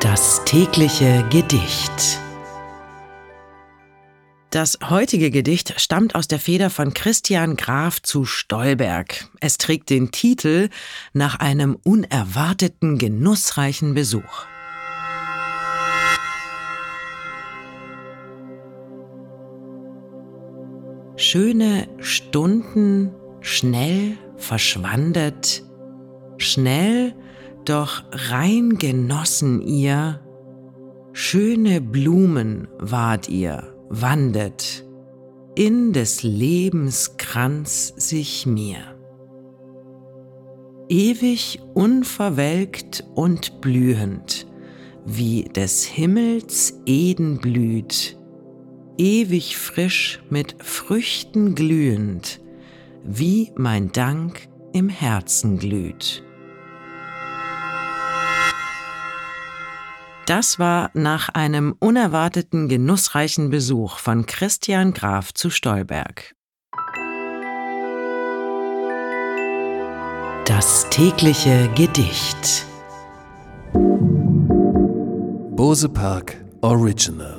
Das tägliche Gedicht. Das heutige Gedicht stammt aus der Feder von Christian Graf zu Stolberg. Es trägt den Titel Nach einem unerwarteten, genussreichen Besuch. Schöne Stunden schnell verschwandet, schnell doch rein genossen ihr, schöne Blumen ward ihr, wandet in des Lebens Kranz sich mir. Ewig unverwelkt und blühend, wie des Himmels Eden blüht, ewig frisch mit Früchten glühend, wie mein Dank im Herzen glüht. Das war nach einem unerwarteten, genussreichen Besuch von Christian Graf zu Stolberg. Das tägliche Gedicht. Bose Park Original